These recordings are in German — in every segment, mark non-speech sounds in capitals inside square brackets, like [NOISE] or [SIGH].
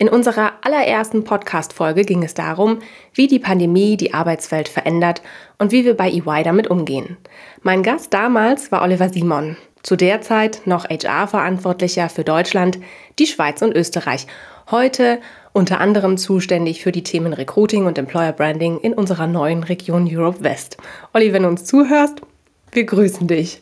In unserer allerersten Podcast-Folge ging es darum, wie die Pandemie die Arbeitswelt verändert und wie wir bei EY damit umgehen. Mein Gast damals war Oliver Simon, zu der Zeit noch HR-Verantwortlicher für Deutschland, die Schweiz und Österreich. Heute unter anderem zuständig für die Themen Recruiting und Employer Branding in unserer neuen Region Europe West. Olli, wenn du uns zuhörst, wir grüßen dich.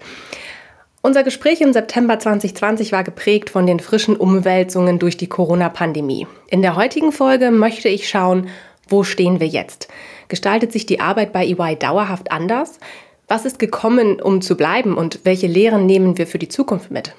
Unser Gespräch im September 2020 war geprägt von den frischen Umwälzungen durch die Corona-Pandemie. In der heutigen Folge möchte ich schauen, wo stehen wir jetzt? Gestaltet sich die Arbeit bei EY dauerhaft anders? Was ist gekommen, um zu bleiben und welche Lehren nehmen wir für die Zukunft mit?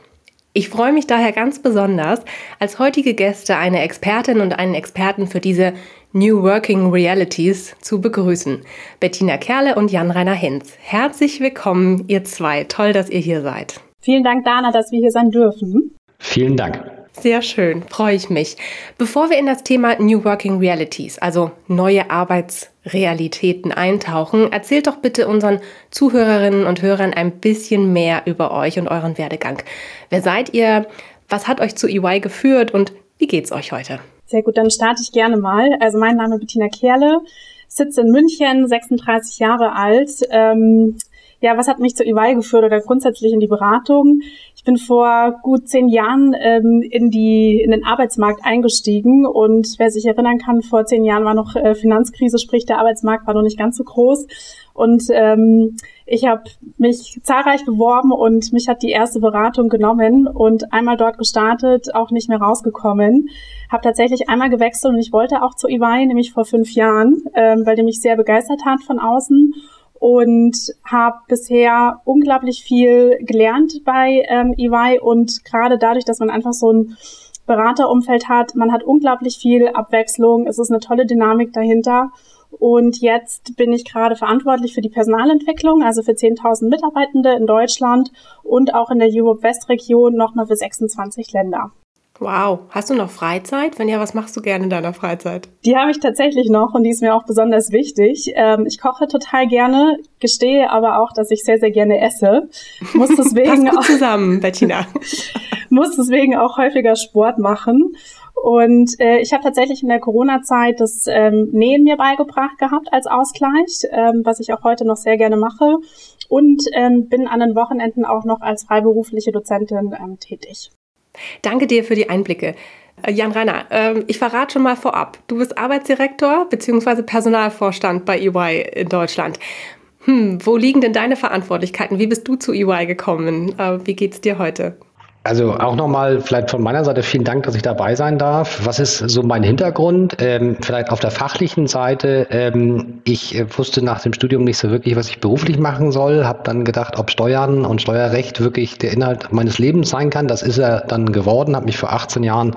Ich freue mich daher ganz besonders, als heutige Gäste eine Expertin und einen Experten für diese New Working Realities zu begrüßen. Bettina Kerle und Jan-Rainer Hinz. Herzlich willkommen, ihr zwei. Toll, dass ihr hier seid. Vielen Dank, Dana, dass wir hier sein dürfen. Vielen Dank. Sehr schön, freue ich mich. Bevor wir in das Thema New Working Realities, also neue Arbeitsrealitäten eintauchen, erzählt doch bitte unseren Zuhörerinnen und Hörern ein bisschen mehr über euch und euren Werdegang. Wer seid ihr? Was hat euch zu EY geführt und wie geht's euch heute? Sehr gut, dann starte ich gerne mal. Also mein Name ist Bettina Kerle, sitze in München, 36 Jahre alt. Ähm, ja, was hat mich zu EY geführt oder grundsätzlich in die Beratung? Ich bin vor gut zehn Jahren ähm, in, die, in den Arbeitsmarkt eingestiegen und wer sich erinnern kann, vor zehn Jahren war noch äh, Finanzkrise, sprich der Arbeitsmarkt war noch nicht ganz so groß. Und ähm, ich habe mich zahlreich beworben und mich hat die erste Beratung genommen und einmal dort gestartet, auch nicht mehr rausgekommen. Habe tatsächlich einmal gewechselt und ich wollte auch zu EY, nämlich vor fünf Jahren, ähm, weil die mich sehr begeistert hat von außen und habe bisher unglaublich viel gelernt bei ähm, EY und gerade dadurch, dass man einfach so ein Beraterumfeld hat, man hat unglaublich viel Abwechslung, es ist eine tolle Dynamik dahinter und jetzt bin ich gerade verantwortlich für die Personalentwicklung, also für 10.000 Mitarbeitende in Deutschland und auch in der Europe West Region nochmal für 26 Länder. Wow, hast du noch Freizeit? Wenn ja, was machst du gerne in deiner Freizeit? Die habe ich tatsächlich noch und die ist mir auch besonders wichtig. Ähm, ich koche total gerne, gestehe aber auch, dass ich sehr, sehr gerne esse. Muss [LAUGHS] deswegen auch zusammen, Bettina. [LAUGHS] muss deswegen auch häufiger Sport machen. Und äh, ich habe tatsächlich in der Corona-Zeit das ähm, Nähen mir beigebracht gehabt als Ausgleich, ähm, was ich auch heute noch sehr gerne mache. Und ähm, bin an den Wochenenden auch noch als freiberufliche Dozentin ähm, tätig. Danke dir für die Einblicke. Äh, Jan Rainer, ähm, ich verrate schon mal vorab. Du bist Arbeitsdirektor bzw. Personalvorstand bei EY in Deutschland. Hm, wo liegen denn deine Verantwortlichkeiten? Wie bist du zu EY gekommen? Äh, wie geht's dir heute? Also auch nochmal vielleicht von meiner Seite vielen Dank, dass ich dabei sein darf. Was ist so mein Hintergrund? Ähm, vielleicht auf der fachlichen Seite. Ähm, ich äh, wusste nach dem Studium nicht so wirklich, was ich beruflich machen soll. Habe dann gedacht, ob Steuern und Steuerrecht wirklich der Inhalt meines Lebens sein kann. Das ist er dann geworden. Habe mich vor 18 Jahren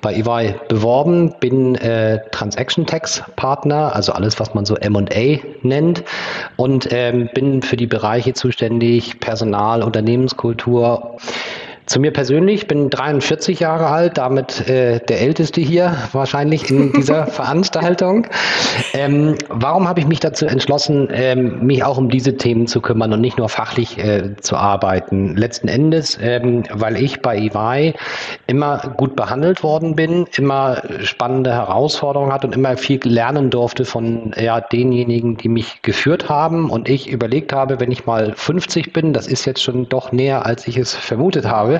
bei EY beworben. Bin äh, Transaction Tax Partner, also alles, was man so M&A nennt. Und ähm, bin für die Bereiche zuständig, Personal, Unternehmenskultur. Zu mir persönlich, ich bin 43 Jahre alt, damit äh, der Älteste hier wahrscheinlich in [LAUGHS] dieser Veranstaltung. Ähm, warum habe ich mich dazu entschlossen, ähm, mich auch um diese Themen zu kümmern und nicht nur fachlich äh, zu arbeiten? Letzten Endes, ähm, weil ich bei EY immer gut behandelt worden bin, immer spannende Herausforderungen hatte und immer viel lernen durfte von ja, denjenigen, die mich geführt haben. Und ich überlegt habe, wenn ich mal 50 bin, das ist jetzt schon doch näher, als ich es vermutet habe,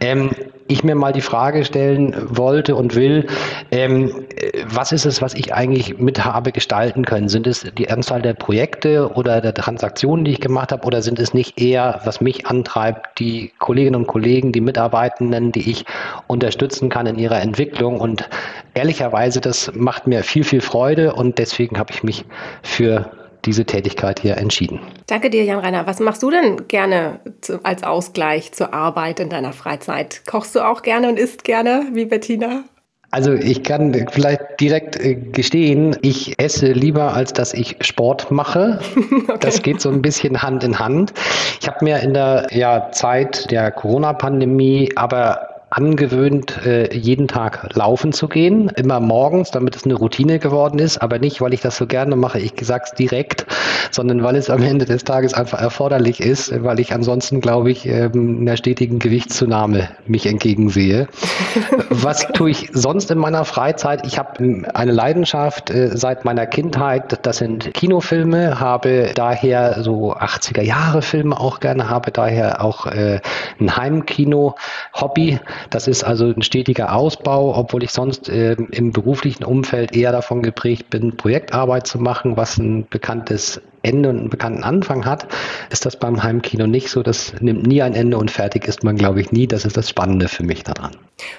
ähm, ich mir mal die Frage stellen wollte und will, ähm, was ist es, was ich eigentlich mit habe gestalten können? Sind es die Anzahl der Projekte oder der Transaktionen, die ich gemacht habe, oder sind es nicht eher, was mich antreibt, die Kolleginnen und Kollegen, die Mitarbeitenden, die ich unterstützen kann in ihrer Entwicklung? Und ehrlicherweise, das macht mir viel, viel Freude und deswegen habe ich mich für diese Tätigkeit hier entschieden. Danke dir, Jan-Rainer. Was machst du denn gerne zu, als Ausgleich zur Arbeit in deiner Freizeit? Kochst du auch gerne und isst gerne, wie Bettina? Also ich kann vielleicht direkt äh, gestehen, ich esse lieber, als dass ich Sport mache. [LAUGHS] Okay. Das geht so ein bisschen Hand in Hand. Ich habe mir in der ja, Zeit der Corona-Pandemie aber angewöhnt, äh, jeden Tag laufen zu gehen, immer morgens, damit es eine Routine geworden ist, aber nicht, weil ich das so gerne mache, ich sag's direkt, sondern weil es am Ende des Tages einfach erforderlich ist, weil ich ansonsten, glaube ich, ähm, einer stetigen Gewichtszunahme mich entgegensehe. [LAUGHS] Was tue ich sonst in meiner Freizeit? Ich habe eine Leidenschaft äh, seit meiner Kindheit, das sind Kinofilme, habe daher so 80er Jahre Filme auch gerne, habe daher auch äh, ein Heimkino-Hobby. Das ist also ein stetiger Ausbau, obwohl ich sonst äh, im beruflichen Umfeld eher davon geprägt bin, Projektarbeit zu machen, was ein bekanntes Ende und einen bekannten Anfang hat, ist das beim Heimkino nicht so. Das nimmt nie ein Ende und fertig ist man, glaube ich, nie. Das ist das Spannende für mich daran.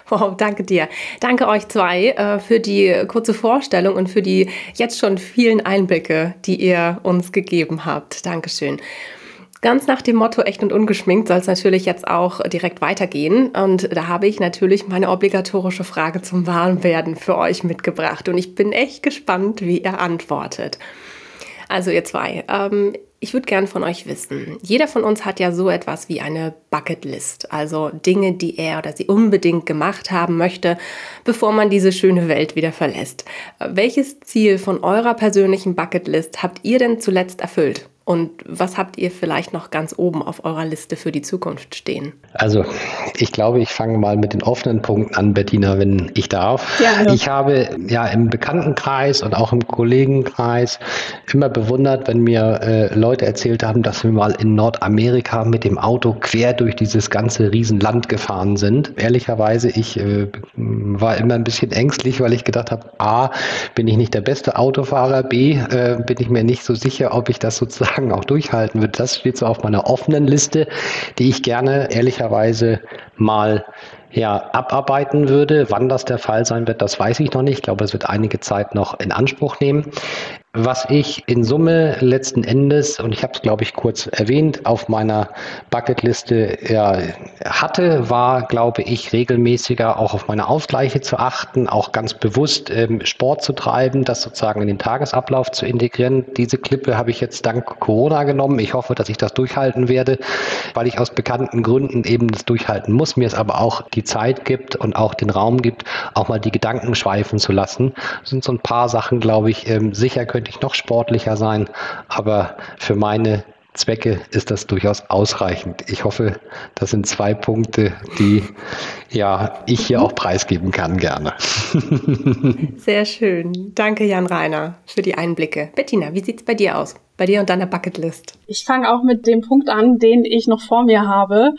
Wow, danke dir. Danke euch zwei äh, für die kurze Vorstellung und für die jetzt schon vielen Einblicke, die ihr uns gegeben habt. Dankeschön. Ganz nach dem Motto echt und ungeschminkt soll es natürlich jetzt auch direkt weitergehen. Und da habe ich natürlich meine obligatorische Frage zum Warmwerden für euch mitgebracht. Und ich bin echt gespannt, wie ihr antwortet. Also ihr zwei, ähm, ich würde gern von euch wissen. Jeder von uns hat ja so etwas wie eine Bucketlist, also Dinge, die er oder sie unbedingt gemacht haben möchte, bevor man diese schöne Welt wieder verlässt. Welches Ziel von eurer persönlichen Bucketlist habt ihr denn zuletzt erfüllt? Und was habt ihr vielleicht noch ganz oben auf eurer Liste für die Zukunft stehen? Also, ich glaube, ich fange mal mit den offenen Punkten an, Bettina, wenn ich darf. Ja, Ich habe ja im Bekanntenkreis und auch im Kollegenkreis immer bewundert, wenn mir äh, Leute erzählt haben, dass wir mal in Nordamerika mit dem Auto quer durch dieses ganze Riesenland gefahren sind. Ehrlicherweise, ich äh, war immer ein bisschen ängstlich, weil ich gedacht habe, A, bin ich nicht der beste Autofahrer, B, äh, bin ich mir nicht so sicher, ob ich das sozusagen Tagen auch durchhalten wird. Das steht so auf meiner offenen Liste, die ich gerne ehrlicherweise mal ja, abarbeiten würde. Wann das der Fall sein wird, das weiß ich noch nicht. Ich glaube, es wird einige Zeit noch in Anspruch nehmen. Was ich in Summe letzten Endes, und ich habe es, glaube ich, kurz erwähnt, auf meiner Bucketliste ja, hatte, war, glaube ich, regelmäßiger auch auf meine Ausgleiche zu achten, auch ganz bewusst ähm, Sport zu treiben, das sozusagen in den Tagesablauf zu integrieren. Diese Klippe habe ich jetzt dank Corona genommen. Ich hoffe, dass ich das durchhalten werde, weil ich aus bekannten Gründen eben das durchhalten muss. Mir es aber auch die Zeit gibt und auch den Raum gibt, auch mal die Gedanken schweifen zu lassen. Das sind so ein paar Sachen, glaube ich, ähm, sicher können könnte ich noch sportlicher sein, aber für meine Zwecke ist das durchaus ausreichend. Ich hoffe, das sind zwei Punkte, die ja ich hier auch preisgeben kann gerne. [LAUGHS] Sehr schön. Danke, Jan Reiner, für die Einblicke. Bettina, wie sieht es bei dir aus? Bei dir und deiner Bucketlist? Ich fange auch mit dem Punkt an, den ich noch vor mir habe.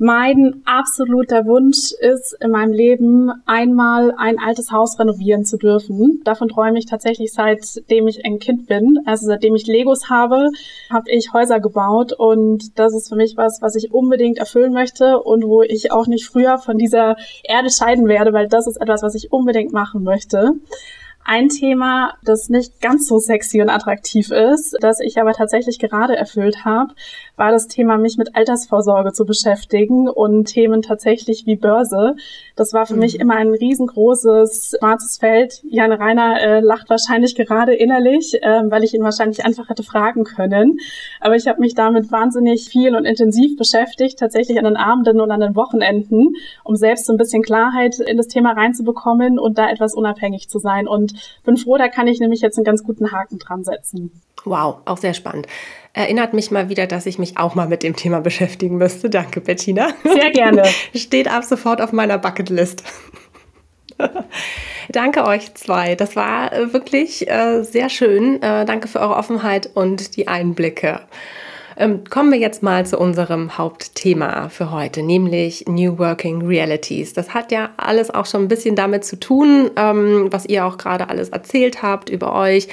Mein absoluter Wunsch ist in meinem Leben einmal ein altes Haus renovieren zu dürfen. Davon träume ich tatsächlich seitdem ich ein Kind bin. Also seitdem ich Legos habe, habe ich Häuser gebaut und das ist für mich was, was ich unbedingt erfüllen möchte und wo ich auch nicht früher von dieser Erde scheiden werde, weil das ist etwas, was ich unbedingt machen möchte. Ein Thema, das nicht ganz so sexy und attraktiv ist, das ich aber tatsächlich gerade erfüllt habe, war das Thema, mich mit Altersvorsorge zu beschäftigen und Themen tatsächlich wie Börse. Das war für mhm. mich immer ein riesengroßes schwarzes Feld. Jan Reiner äh, lacht wahrscheinlich gerade innerlich, äh, weil ich ihn wahrscheinlich einfach hätte fragen können. Aber ich habe mich damit wahnsinnig viel und intensiv beschäftigt, tatsächlich an den Abenden und an den Wochenenden, um selbst so ein bisschen Klarheit in das Thema reinzubekommen und da etwas unabhängig zu sein. Und bin froh, da kann ich nämlich jetzt einen ganz guten Haken dran setzen. Wow, auch sehr spannend. Erinnert mich mal wieder, dass ich mich auch mal mit dem Thema beschäftigen müsste. Danke, Bettina. Sehr gerne. [LAUGHS] Steht ab sofort auf meiner Bucketlist. [LAUGHS] danke euch zwei. Das war äh, wirklich äh, sehr schön. Äh, danke für eure Offenheit und die Einblicke. Ähm, kommen wir jetzt mal zu unserem Hauptthema für heute, nämlich New Working Realities. Das hat ja alles auch schon ein bisschen damit zu tun, ähm, was ihr auch gerade alles erzählt habt über euch,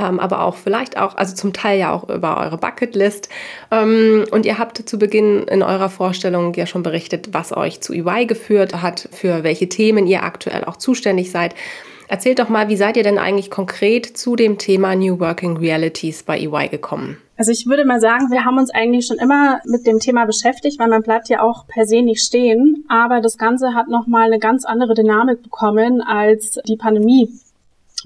ähm, aber auch vielleicht auch, also zum Teil ja auch über eure Bucketlist. Ähm, und ihr habt zu Beginn in eurer Vorstellung ja schon berichtet, was euch zu EY geführt hat, für welche Themen ihr aktuell auch zuständig seid. Erzählt doch mal, wie seid ihr denn eigentlich konkret zu dem Thema New Working Realities bei EY gekommen? Also ich würde mal sagen, wir haben uns eigentlich schon immer mit dem Thema beschäftigt, weil man bleibt ja auch per se nicht stehen. Aber das Ganze hat nochmal eine ganz andere Dynamik bekommen, als die Pandemie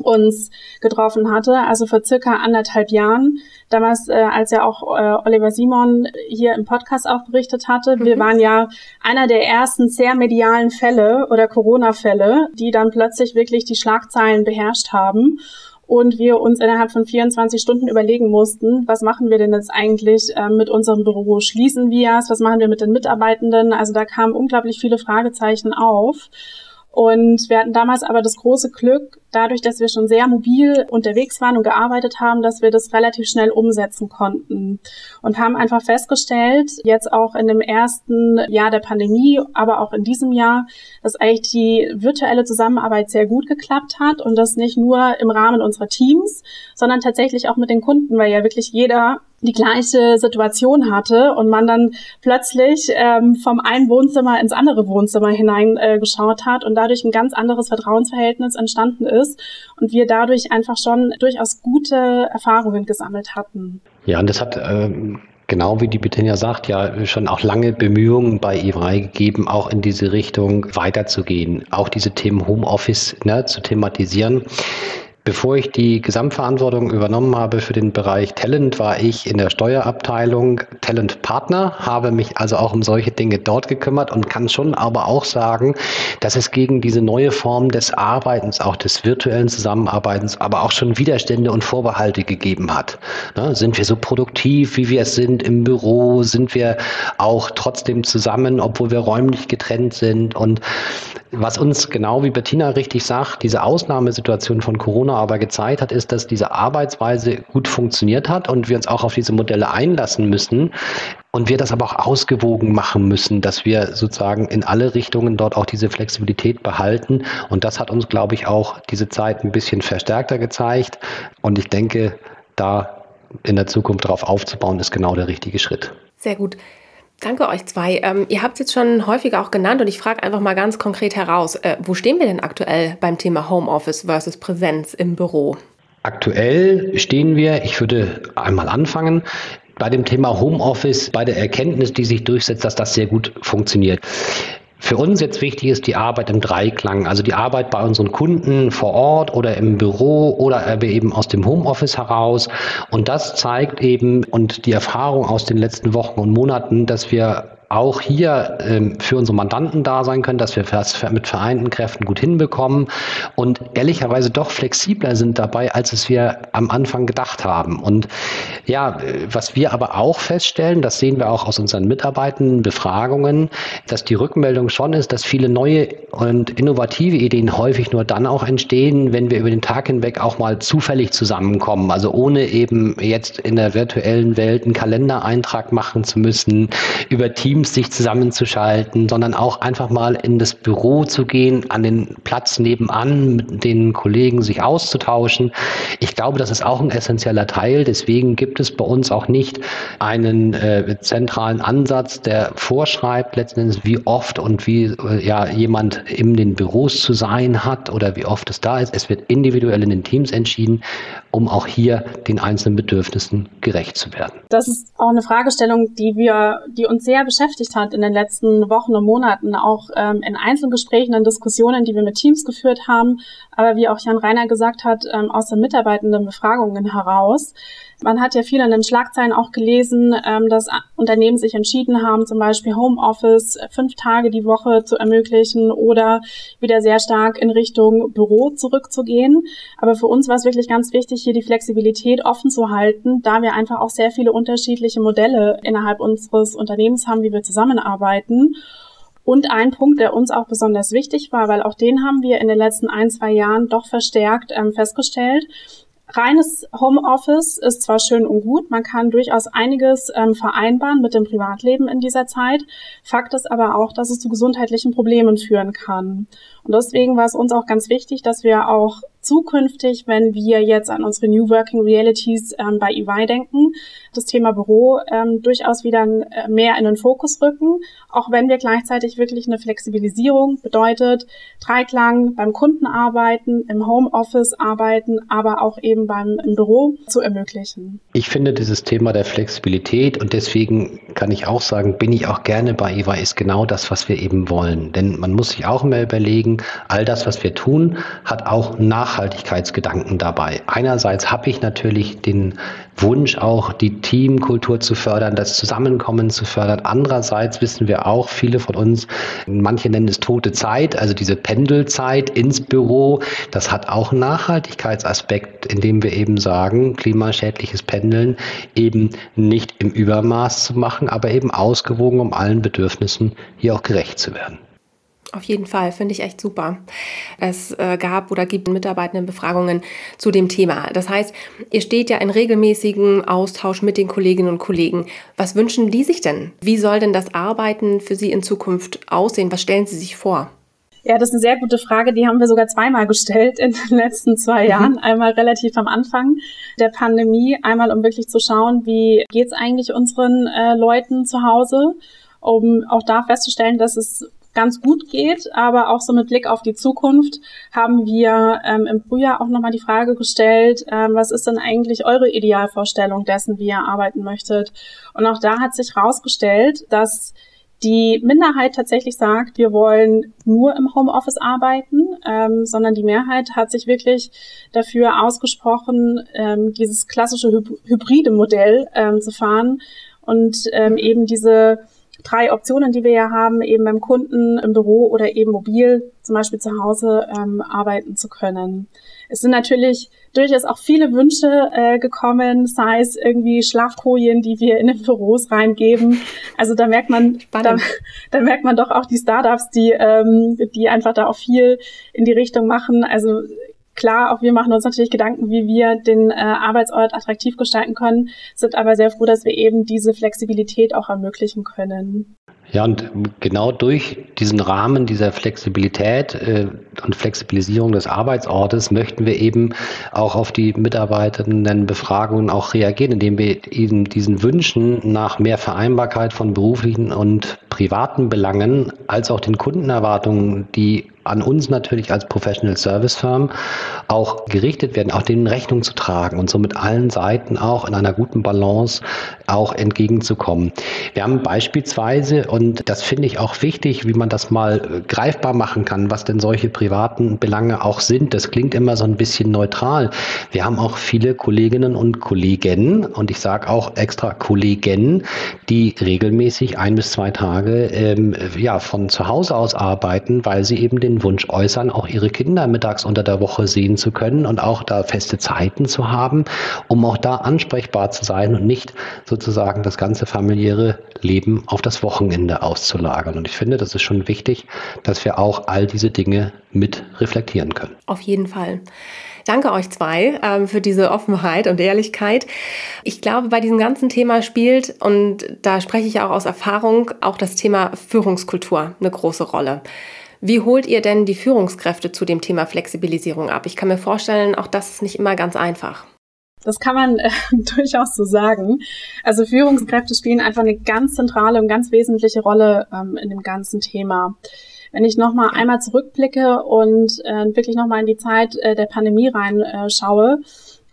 uns getroffen hatte, also vor circa anderthalb Jahren. Damals, äh, als ja auch äh, Oliver Simon hier im Podcast auch berichtet hatte, mhm. wir waren ja einer der ersten sehr medialen Fälle oder Corona-Fälle, die dann plötzlich wirklich die Schlagzeilen beherrscht haben und wir uns innerhalb von 24 Stunden überlegen mussten, was machen wir denn jetzt eigentlich äh, mit unserem Büro? Schließen wir es? Was machen wir mit den Mitarbeitenden? Also da kamen unglaublich viele Fragezeichen auf. Und wir hatten damals aber das große Glück, dadurch, dass wir schon sehr mobil unterwegs waren und gearbeitet haben, dass wir das relativ schnell umsetzen konnten. Und haben einfach festgestellt, jetzt auch in dem ersten Jahr der Pandemie, aber auch in diesem Jahr, dass eigentlich die virtuelle Zusammenarbeit sehr gut geklappt hat und das nicht nur im Rahmen unserer Teams, sondern tatsächlich auch mit den Kunden, weil ja wirklich jeder die gleiche Situation hatte und man dann plötzlich ähm, vom einen Wohnzimmer ins andere Wohnzimmer hineingeschaut äh, hat und dadurch ein ganz anderes Vertrauensverhältnis entstanden ist und wir dadurch einfach schon durchaus gute Erfahrungen gesammelt hatten. Ja, und das hat ähm genau wie die Bettina sagt, ja schon auch lange Bemühungen bei EY gegeben, auch in diese Richtung weiterzugehen, auch diese Themen Homeoffice ne, zu thematisieren. Bevor ich die Gesamtverantwortung übernommen habe für den Bereich Talent, war ich in der Steuerabteilung Talent Partner, habe mich also auch um solche Dinge dort gekümmert und kann schon aber auch sagen, dass es gegen diese neue Form des Arbeitens, auch des virtuellen Zusammenarbeitens, aber auch schon Widerstände und Vorbehalte gegeben hat. Ne, sind wir so produktiv, wie wir es sind im Büro? Sind wir auch trotzdem zusammen, obwohl wir räumlich getrennt sind? Und was uns genau wie Bettina richtig sagt, diese Ausnahmesituation von Corona aber gezeigt hat, ist, dass diese Arbeitsweise gut funktioniert hat und wir uns auch auf diese Modelle einlassen müssen. Und wir das aber auch ausgewogen machen müssen, dass wir sozusagen in alle Richtungen dort auch diese Flexibilität behalten. Und das hat uns, glaube ich, auch diese Zeit ein bisschen verstärkter gezeigt. Und ich denke, da in der Zukunft darauf aufzubauen, ist genau der richtige Schritt. Sehr gut. Danke euch zwei. Ähm, ihr habt es jetzt schon häufiger auch genannt und ich frage einfach mal ganz konkret heraus, äh, wo stehen wir denn aktuell beim Thema Homeoffice versus Präsenz im Büro? Aktuell stehen wir, ich würde einmal anfangen, bei dem Thema Homeoffice, bei der Erkenntnis, die sich durchsetzt, dass das sehr gut funktioniert. Für uns jetzt wichtig ist die Arbeit im Dreiklang, also die Arbeit bei unseren Kunden vor Ort oder im Büro oder eben aus dem Homeoffice heraus. Und das zeigt eben und die Erfahrung aus den letzten Wochen und Monaten, dass wir auch hier ähm, für unsere Mandanten da sein können, dass wir das mit vereinten Kräften gut hinbekommen und ehrlicherweise doch flexibler sind dabei, als es wir am Anfang gedacht haben. Und ja, was wir aber auch feststellen, das sehen wir auch aus unseren Mitarbeitenden Befragungen, dass die Rückmeldung schon ist, dass viele neue und innovative Ideen häufig nur dann auch entstehen, wenn wir über den Tag hinweg auch mal zufällig zusammenkommen. Also ohne eben jetzt in der virtuellen Welt einen Kalendereintrag machen zu müssen, über Teams Teams sich zusammenzuschalten, sondern auch einfach mal in das Büro zu gehen, an den Platz nebenan, mit den Kollegen sich auszutauschen. Ich glaube, das ist auch ein essentieller Teil. Deswegen gibt es bei uns auch nicht einen äh, zentralen Ansatz, der vorschreibt letztendlich, wie oft und wie äh, ja jemand in den Büros zu sein hat oder wie oft es da ist. Es wird individuell in den Teams entschieden, um auch hier den einzelnen Bedürfnissen gerecht zu werden. Das ist auch eine Fragestellung, die wir, die uns sehr beschäftigt beschäftigt hat in den letzten Wochen und Monaten, auch ähm, in Einzelgesprächen, in Diskussionen, die wir mit Teams geführt haben, aber wie auch Jan Reiner gesagt hat, ähm, aus den mitarbeitenden Befragungen heraus. Man hat ja viel in den Schlagzeilen auch gelesen, ähm, dass Unternehmen sich entschieden haben, zum Beispiel Homeoffice fünf Tage die Woche zu ermöglichen oder wieder sehr stark in Richtung Büro zurückzugehen. Aber für uns war es wirklich ganz wichtig, hier die Flexibilität offen zu halten, da wir einfach auch sehr viele unterschiedliche Modelle innerhalb unseres Unternehmens haben, wie wir zusammenarbeiten. Und ein Punkt, der uns auch besonders wichtig war, weil auch den haben wir in den letzten ein, zwei Jahren doch verstärkt ähm, festgestellt, Reines Homeoffice ist zwar schön und gut, man kann durchaus einiges ähm, vereinbaren mit dem Privatleben in dieser Zeit. Fakt ist aber auch, dass es zu gesundheitlichen Problemen führen kann. Und deswegen war es uns auch ganz wichtig, dass wir auch zukünftig, wenn wir jetzt an unsere New Working Realities ähm, bei EY denken, das Thema Büro ähm, durchaus wieder äh, mehr in den Fokus rücken, auch wenn wir gleichzeitig wirklich eine Flexibilisierung bedeutet, Dreiklang beim Kunden arbeiten, im Homeoffice arbeiten, aber auch eben beim im Büro zu ermöglichen. Ich finde dieses Thema der Flexibilität und deswegen kann ich auch sagen, bin ich auch gerne bei EY, ist genau das, was wir eben wollen. Denn man muss sich auch immer überlegen, all das, was wir tun, hat auch Nachhaltigkeitsgedanken dabei. Einerseits habe ich natürlich den Wunsch, auch die Teamkultur zu fördern, das Zusammenkommen zu fördern. Andererseits wissen wir auch, viele von uns, manche nennen es tote Zeit, also diese Pendelzeit ins Büro, das hat auch einen Nachhaltigkeitsaspekt, indem wir eben sagen, klimaschädliches Pendeln eben nicht im Übermaß zu machen, aber eben ausgewogen, um allen Bedürfnissen hier auch gerecht zu werden. Auf jeden Fall, finde ich echt super. Es äh, gab oder gibt Mitarbeitendenbefragungen zu dem Thema. Das heißt, ihr steht ja in regelmäßigen Austausch mit den Kolleginnen und Kollegen. Was wünschen die sich denn? Wie soll denn das Arbeiten für Sie in Zukunft aussehen? Was stellen Sie sich vor? Ja, das ist eine sehr gute Frage. Die haben wir sogar zweimal gestellt in den letzten zwei mhm. Jahren. Einmal relativ am Anfang der Pandemie, einmal um wirklich zu schauen, wie geht's eigentlich unseren äh, Leuten zu Hause, um auch da festzustellen, dass es ganz gut geht, aber auch so mit Blick auf die Zukunft haben wir ähm, im Frühjahr auch nochmal die Frage gestellt, ähm, was ist denn eigentlich eure Idealvorstellung dessen, wie ihr arbeiten möchtet? Und auch da hat sich herausgestellt, dass die Minderheit tatsächlich sagt, wir wollen nur im Homeoffice arbeiten, ähm, sondern die Mehrheit hat sich wirklich dafür ausgesprochen, ähm, dieses klassische hybride Modell ähm, zu fahren und ähm, eben diese drei Optionen, die wir ja haben, eben beim Kunden im Büro oder eben mobil, zum Beispiel zu Hause, ähm, arbeiten zu können. Es sind natürlich durchaus auch viele Wünsche äh, gekommen, sei es irgendwie Schlafkojen, die wir in den Büros reingeben. Also da merkt man, da, da, merkt man doch auch die Startups, die, ähm, die einfach da auch viel in die Richtung machen. Also Klar, auch wir machen uns natürlich Gedanken, wie wir den äh, Arbeitsort attraktiv gestalten können, sind aber sehr froh, dass wir eben diese Flexibilität auch ermöglichen können. Ja, und genau durch diesen Rahmen dieser Flexibilität äh, und Flexibilisierung des Arbeitsortes möchten wir eben auch auf die Mitarbeitendenbefragungen auch reagieren, indem wir eben diesen Wünschen nach mehr Vereinbarkeit von beruflichen und privaten Belangen als auch den Kundenerwartungen, die an uns natürlich als Professional Service Firm auch gerichtet werden, auch denen Rechnung zu tragen und so mit allen Seiten auch in einer guten Balance auch entgegenzukommen. Wir haben beispielsweise, und das finde ich auch wichtig, wie man das mal äh, greifbar machen kann, was denn solche privaten Belange auch sind. Das klingt immer so ein bisschen neutral. Wir haben auch viele Kolleginnen und Kollegen, und ich sage auch extra Kollegen, die regelmäßig ein bis zwei Tage ähm, ja, von zu Hause aus arbeiten, weil sie eben den Wunsch äußern, auch ihre Kinder mittags unter der Woche sehen zu können und auch da feste Zeiten zu haben, um auch da ansprechbar zu sein und nicht sozusagen das ganze familiäre Leben auf das Wochenende auszulagern. Und ich finde, das ist schon wichtig, dass wir auch all diese Dinge mit reflektieren können. Auf jeden Fall. Danke euch zwei ähm, für diese Offenheit und Ehrlichkeit. Ich glaube, bei diesem ganzen Thema spielt, und da spreche ich auch aus Erfahrung, auch das Thema Führungskultur eine große Rolle. Wie holt ihr denn die Führungskräfte zu dem Thema Flexibilisierung ab? Ich kann mir vorstellen, auch das ist nicht immer ganz einfach. Das kann man äh, [LAUGHS] durchaus so sagen. Also Führungskräfte spielen einfach eine ganz zentrale und ganz wesentliche Rolle ähm, in dem ganzen Thema. Wenn ich nochmal einmal zurückblicke und äh, wirklich nochmal in die Zeit äh, der Pandemie reinschaue, äh,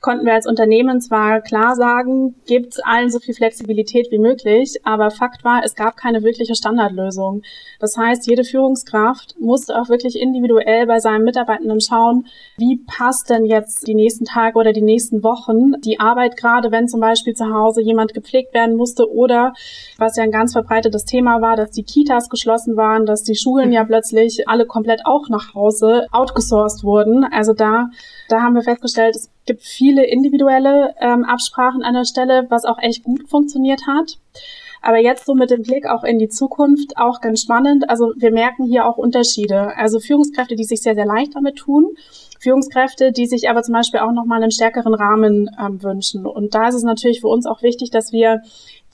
konnten wir als Unternehmen zwar klar sagen, gebt allen so viel Flexibilität wie möglich, aber Fakt war, es gab keine wirkliche Standardlösung. Das heißt, jede Führungskraft musste auch wirklich individuell bei seinen Mitarbeitenden schauen, wie passt denn jetzt die nächsten Tage oder die nächsten Wochen die Arbeit, gerade wenn zum Beispiel zu Hause jemand gepflegt werden musste oder, was ja ein ganz verbreitetes Thema war, dass die Kitas geschlossen waren, dass die Schulen ja plötzlich alle komplett auch nach Hause outgesourced wurden. Also da, da haben wir festgestellt, es gibt viele individuelle ähm, Absprachen an der Stelle, was auch echt gut funktioniert hat. Aber jetzt so mit dem Blick auch in die Zukunft auch ganz spannend. Also wir merken hier auch Unterschiede. Also Führungskräfte, die sich sehr, sehr leicht damit tun. Führungskräfte, die sich aber zum Beispiel auch nochmal einen stärkeren Rahmen ähm, wünschen. Und da ist es natürlich für uns auch wichtig, dass wir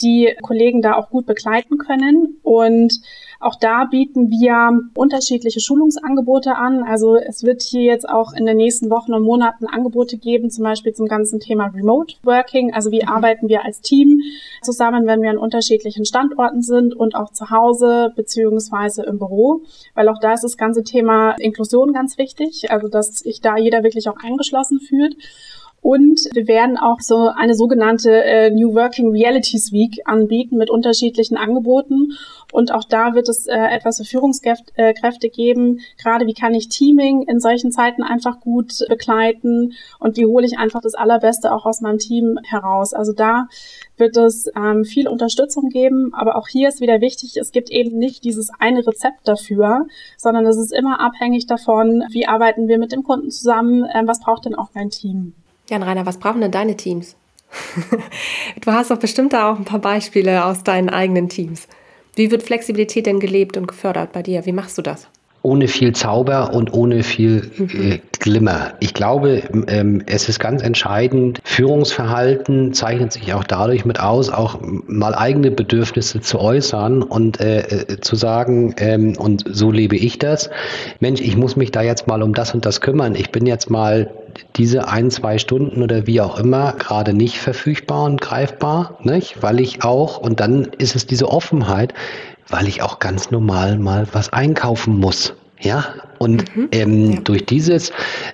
die Kollegen da auch gut begleiten können. Und auch da bieten wir unterschiedliche Schulungsangebote an. Also es wird hier jetzt auch in den nächsten Wochen und Monaten Angebote geben, zum Beispiel zum ganzen Thema Remote Working. Also wie arbeiten wir als Team zusammen, wenn wir an unterschiedlichen Standorten sind und auch zu Hause beziehungsweise im Büro. Weil auch da ist das ganze Thema Inklusion ganz wichtig. Also dass sich da jeder wirklich auch eingeschlossen fühlt. Und wir werden auch so eine sogenannte äh, New Working Realities Week anbieten mit unterschiedlichen Angeboten. Und auch da wird es äh, etwas für Führungskräfte äh, geben. Gerade wie kann ich Teaming in solchen Zeiten einfach gut begleiten und wie hole ich einfach das Allerbeste auch aus meinem Team heraus. Also da wird es ähm, viel Unterstützung geben. Aber auch hier ist wieder wichtig, es gibt eben nicht dieses eine Rezept dafür, sondern es ist immer abhängig davon, wie arbeiten wir mit dem Kunden zusammen, äh, was braucht denn auch mein Team. Jan Rainer, was brauchen denn deine Teams? [LAUGHS] du hast doch bestimmt da auch ein paar Beispiele aus deinen eigenen Teams. Wie wird Flexibilität denn gelebt und gefördert bei dir? Wie machst du das? Ohne viel Zauber und ohne viel äh, Glimmer. Ich glaube, ähm, es ist ganz entscheidend, Führungsverhalten zeichnet sich auch dadurch mit aus, auch mal eigene Bedürfnisse zu äußern und äh, äh, zu sagen, ähm, und so lebe ich das. Mensch, ich muss mich da jetzt mal um das und das kümmern. Ich bin jetzt mal diese ein, zwei Stunden oder wie auch immer gerade nicht verfügbar und greifbar, nicht? weil ich auch, und dann ist es diese Offenheit, weil ich auch ganz normal mal was einkaufen muss. Ja, und mhm. ähm, ja. durch dieses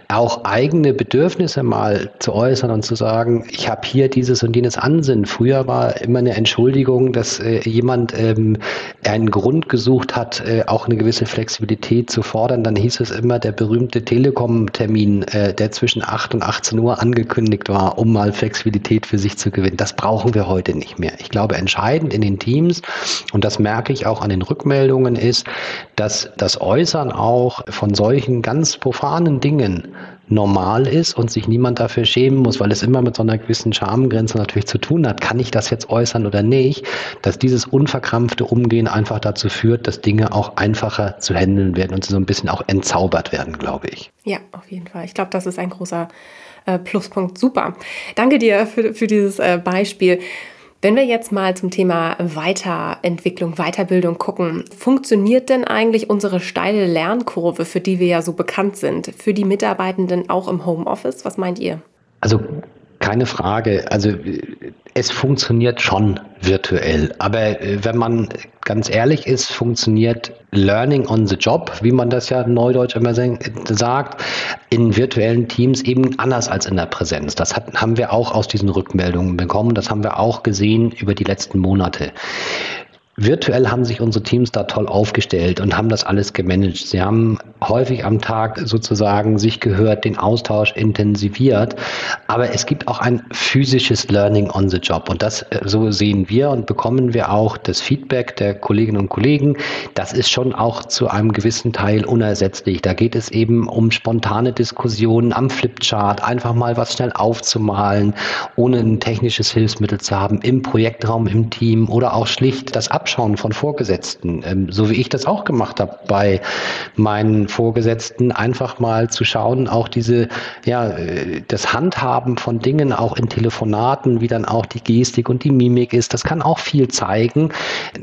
auch eigene Bedürfnisse mal zu äußern und zu sagen, ich habe hier dieses und jenes Ansinnen. Früher war immer eine Entschuldigung, dass äh, jemand ähm, einen Grund gesucht hat, äh, auch eine gewisse Flexibilität zu fordern. Dann hieß es immer der berühmte Telekom-Termin, äh, der zwischen 8 und 18 Uhr angekündigt war, um mal Flexibilität für sich zu gewinnen. Das brauchen wir heute nicht mehr. Ich glaube, entscheidend in den Teams, und das merke ich auch an den Rückmeldungen, ist, dass das Äußern auch von solchen ganz profanen Dingen normal ist und sich niemand dafür schämen muss, weil es immer mit so einer gewissen Schamgrenze natürlich zu tun hat, kann ich das jetzt äußern oder nicht, dass dieses unverkrampfte Umgehen einfach dazu führt, dass Dinge auch einfacher zu handeln werden und so ein bisschen auch entzaubert werden, glaube ich. Ja, auf jeden Fall. Ich glaube, das ist ein großer äh, Pluspunkt. Super. Danke dir für, für dieses äh, Beispiel. Wenn wir jetzt mal zum Thema Weiterentwicklung, Weiterbildung gucken, funktioniert denn eigentlich unsere steile Lernkurve, für die wir ja so bekannt sind, für die Mitarbeitenden auch im Homeoffice? Was meint ihr? Also keine Frage. Also es funktioniert schon virtuell. Aber äh, wenn man ganz ehrlich ist, funktioniert Learning on the Job, wie man das ja neudeutsch immer sagt, in virtuellen Teams eben anders als in der Präsenz. Das hat, haben wir auch aus diesen Rückmeldungen bekommen. Das haben wir auch gesehen über die letzten Monate. Virtuell haben sich unsere Teams da toll aufgestellt und haben das alles gemanagt. Sie haben häufig am Tag sozusagen sich gehört, den Austausch intensiviert. Aber es gibt auch ein physisches Learning on the Job. Und das, äh, so sehen wir und bekommen wir auch das Feedback der Kolleginnen und Kollegen. Das ist schon auch zu einem gewissen Teil unersetzlich. Da geht es eben um spontane Diskussionen am Flipchart, einfach mal was schnell aufzumalen, ohne ein technisches Hilfsmittel zu haben, im Projektraum, im Team oder auch schlicht das Abschluss Abschauen von Vorgesetzten, ähm, so wie ich das auch gemacht habe bei meinen Vorgesetzten, einfach mal zu schauen, auch diese, ja, äh, das Handhaben von Dingen auch in Telefonaten, wie dann auch die Gestik und die Mimik ist, das kann auch viel zeigen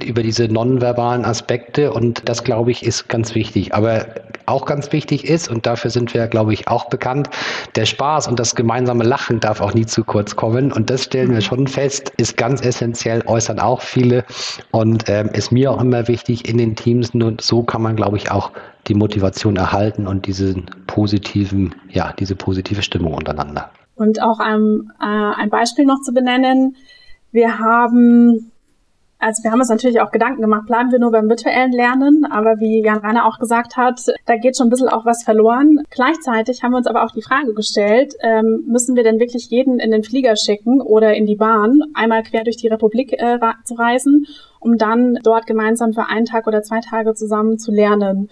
über diese nonverbalen Aspekte und das, glaube ich, ist ganz wichtig. Aber auch ganz wichtig ist, und dafür sind wir, glaube ich, auch bekannt, der Spaß und das gemeinsame Lachen darf auch nie zu kurz kommen. Und das stellen wir schon fest, ist ganz essentiell, äußern auch viele. Und und ähm, ist mir auch immer wichtig in den Teams. Nur so kann man, glaube ich, auch die Motivation erhalten und diesen positiven, ja, diese positive Stimmung untereinander. Und auch ein, äh, ein Beispiel noch zu benennen. Wir haben also wir haben uns natürlich auch Gedanken gemacht, bleiben wir nur beim virtuellen Lernen, aber wie Jan Rainer auch gesagt hat, da geht schon ein bisschen auch was verloren. Gleichzeitig haben wir uns aber auch die Frage gestellt, ähm, müssen wir denn wirklich jeden in den Flieger schicken oder in die Bahn, einmal quer durch die Republik äh, zu reisen, um dann dort gemeinsam für einen Tag oder zwei Tage zusammen zu lernen?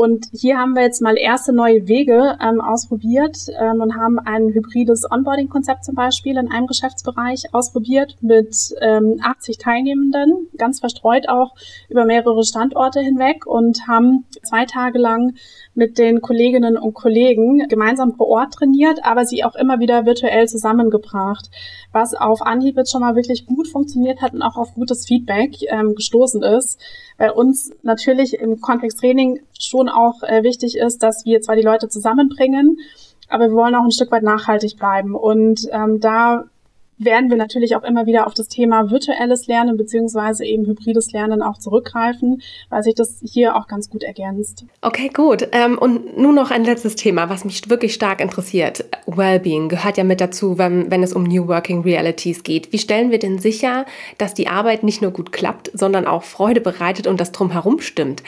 Und hier haben wir jetzt mal erste neue Wege ähm, ausprobiert ähm, und haben ein hybrides Onboarding-Konzept zum Beispiel in einem Geschäftsbereich ausprobiert mit ähm, 80 Teilnehmenden, ganz verstreut auch über mehrere Standorte hinweg und haben zwei Tage lang mit den Kolleginnen und Kollegen gemeinsam vor Ort trainiert, aber sie auch immer wieder virtuell zusammengebracht, was auf Anhieb jetzt schon mal wirklich gut funktioniert hat und auch auf gutes Feedback ähm, gestoßen ist. Bei uns natürlich im Kontext Training schon auch äh, wichtig ist, dass wir zwar die Leute zusammenbringen, aber wir wollen auch ein Stück weit nachhaltig bleiben. Und ähm, da werden wir natürlich auch immer wieder auf das Thema virtuelles Lernen beziehungsweise eben hybrides Lernen auch zurückgreifen, weil sich das hier auch ganz gut ergänzt. Okay, gut. Ähm, und nun noch ein letztes Thema, was mich wirklich stark interessiert. Wellbeing gehört ja mit dazu, wenn, wenn es um New Working Realities geht. Wie stellen wir denn sicher, dass die Arbeit nicht nur gut klappt, sondern auch Freude bereitet und das drumherum stimmt?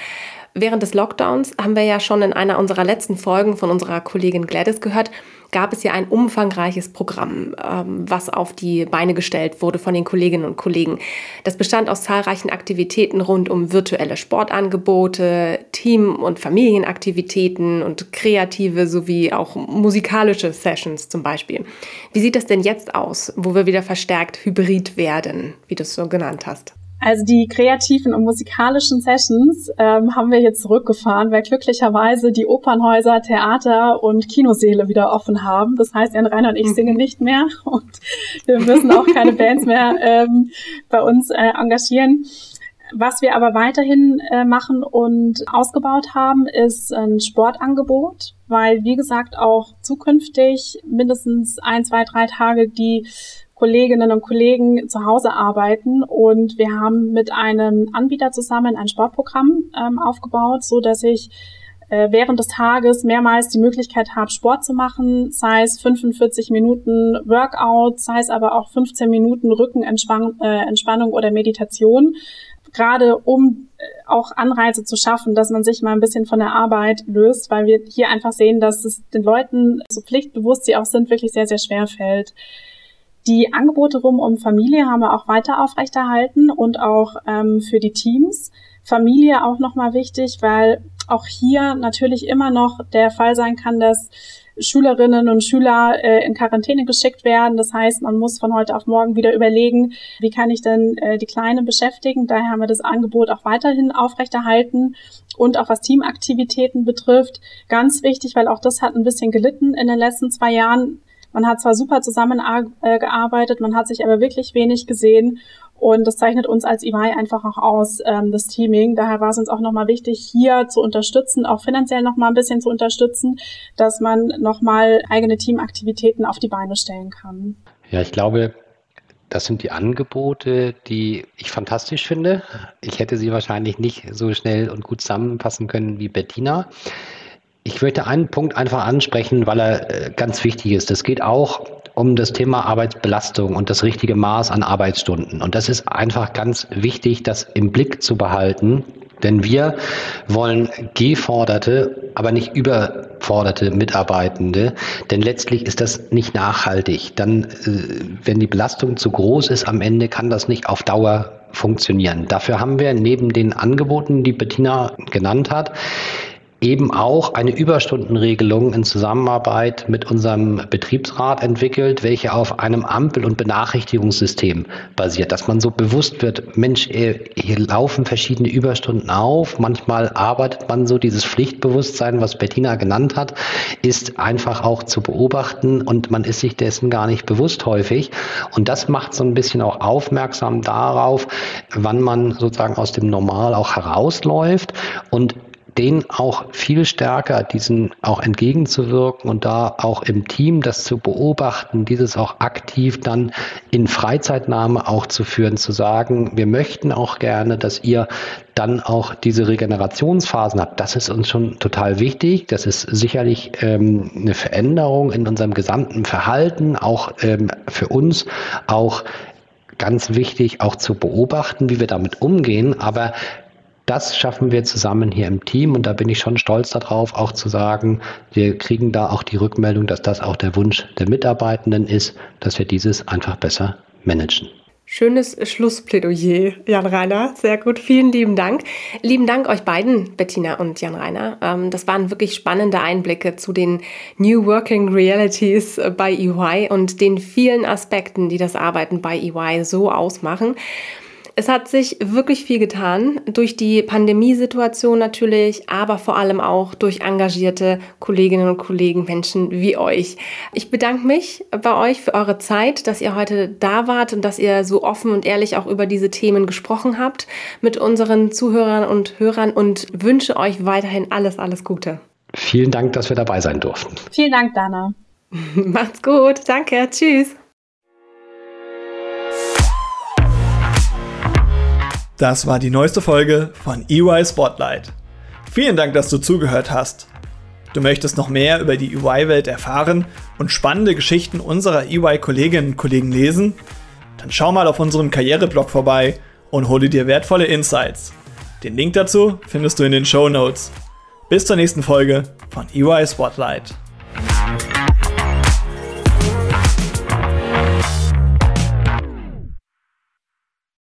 Während des Lockdowns haben wir ja schon in einer unserer letzten Folgen von unserer Kollegin Gladys gehört, gab es ja ein umfangreiches Programm, ähm, was auf die Beine gestellt wurde von den Kolleginnen und Kollegen. Das bestand aus zahlreichen Aktivitäten rund um virtuelle Sportangebote, Team- und Familienaktivitäten und kreative sowie auch musikalische Sessions zum Beispiel. Wie sieht das denn jetzt aus, wo wir wieder verstärkt hybrid werden, wie du es so genannt hast? Also die kreativen und musikalischen Sessions ähm, haben wir jetzt zurückgefahren, weil glücklicherweise die Opernhäuser, Theater und Kinoseele wieder offen haben. Das heißt, Jan Rainer und ich mhm. singen nicht mehr [LAUGHS] und wir müssen auch keine Bands mehr ähm, bei uns äh, engagieren. Was wir aber weiterhin äh, machen und ausgebaut haben, ist ein Sportangebot, weil, wie gesagt, auch zukünftig mindestens ein, zwei, drei Tage die Kolleginnen und Kollegen zu Hause arbeiten und wir haben mit einem Anbieter zusammen ein Sportprogramm ähm, aufgebaut, so dass ich äh, während des Tages mehrmals die Möglichkeit habe, Sport zu machen, sei es 45 Minuten Workout, sei es aber auch 15 Minuten Rückenentspannung äh, oder Meditation, gerade um äh, auch Anreize zu schaffen, dass man sich mal ein bisschen von der Arbeit löst, weil wir hier einfach sehen, dass es den Leuten, so pflichtbewusst sie auch sind, wirklich sehr, sehr schwer fällt. Die Angebote rum um Familie haben wir auch weiter aufrechterhalten und auch ähm, für die Teams. Familie auch nochmal wichtig, weil auch hier natürlich immer noch der Fall sein kann, dass Schülerinnen und Schüler äh, in Quarantäne geschickt werden. Das heißt, man muss von heute auf morgen wieder überlegen, wie kann ich denn äh, die Kleinen beschäftigen. Daher haben wir das Angebot auch weiterhin aufrechterhalten. Und auch was Teamaktivitäten betrifft, ganz wichtig, weil auch das hat ein bisschen gelitten in den letzten zwei Jahren man hat zwar super zusammengearbeitet, man hat sich aber wirklich wenig gesehen und das zeichnet uns als EY einfach auch aus, ähm, das Teaming. Daher war es uns auch nochmal wichtig, hier zu unterstützen, auch finanziell nochmal ein bisschen zu unterstützen, dass man nochmal eigene Teamaktivitäten auf die Beine stellen kann. Ja, ich glaube, das sind die Angebote, die ich fantastisch finde. Ich hätte sie wahrscheinlich nicht so schnell und gut zusammenpassen können wie Bettina. Ich möchte einen Punkt einfach ansprechen, weil er äh, ganz wichtig ist. Es geht auch um das Thema Arbeitsbelastung und das richtige Maß an Arbeitsstunden. Und das ist einfach ganz wichtig, das im Blick zu behalten. Denn wir wollen geforderte, aber nicht überforderte Mitarbeitende. Denn letztlich ist das nicht nachhaltig. Dann, äh, wenn die Belastung zu groß ist am Ende, kann das nicht auf Dauer funktionieren. Dafür haben wir neben den Angeboten, die Bettina genannt hat, eben auch eine Überstundenregelung in Zusammenarbeit mit unserem Betriebsrat entwickelt, welche auf einem Ampel- und Benachrichtigungssystem basiert, dass man so bewusst wird, Mensch, äh, hier laufen verschiedene Überstunden auf, manchmal arbeitet man so, dieses Pflichtbewusstsein, was Bettina genannt hat, ist einfach auch zu beobachten und man ist sich dessen gar nicht bewusst häufig. Und das macht so ein bisschen auch aufmerksam darauf, wann man sozusagen aus dem Normal auch herausläuft. Und denen auch viel stärker diesen auch entgegenzuwirken und da auch im Team das zu beobachten, dieses auch aktiv dann in Freizeitnahme auch zu führen, zu sagen, wir möchten auch gerne, dass ihr dann auch diese Regenerationsphasen habt. Das ist uns schon total wichtig. Das ist sicherlich ähm, eine Veränderung in unserem gesamten Verhalten, auch ähm, für uns, auch ganz wichtig auch zu beobachten, wie wir damit umgehen. Aber das schaffen wir zusammen hier im Team und da bin ich schon stolz darauf, auch zu sagen, wir kriegen da auch die Rückmeldung, dass das auch der Wunsch der Mitarbeitenden ist, dass wir dieses einfach besser managen. Schönes Schlussplädoyer, Jan Rainer. Sehr gut. Vielen lieben Dank. Lieben Dank euch beiden, Bettina und Jan Rainer. Ähm, das waren wirklich spannende Einblicke zu den New Working Realities bei EY und den vielen Aspekten, die das Arbeiten bei EY so ausmachen. Es hat sich wirklich viel getan, durch die Pandemiesituation natürlich, aber vor allem auch durch engagierte Kolleginnen und Kollegen, Menschen wie euch. Ich bedanke mich bei euch für eure Zeit, dass ihr heute da wart und dass ihr so offen und ehrlich auch über diese Themen gesprochen habt mit unseren Zuhörern und Hörern und wünsche euch weiterhin alles, alles Gute. Vielen Dank, dass wir dabei sein durften. Vielen Dank, Dana. [LAUGHS] Macht's gut. Danke. Tschüss. Das war die neueste Folge von EY Spotlight. Vielen Dank, dass du zugehört hast. Du möchtest noch mehr über die EY-Welt erfahren und spannende Geschichten unserer EY-Kolleginnen und Kollegen lesen? Dann schau mal auf unserem Karriereblog vorbei und hole dir wertvolle Insights. Den Link dazu findest du in den Show Notes. Bis zur nächsten Folge von EY Spotlight.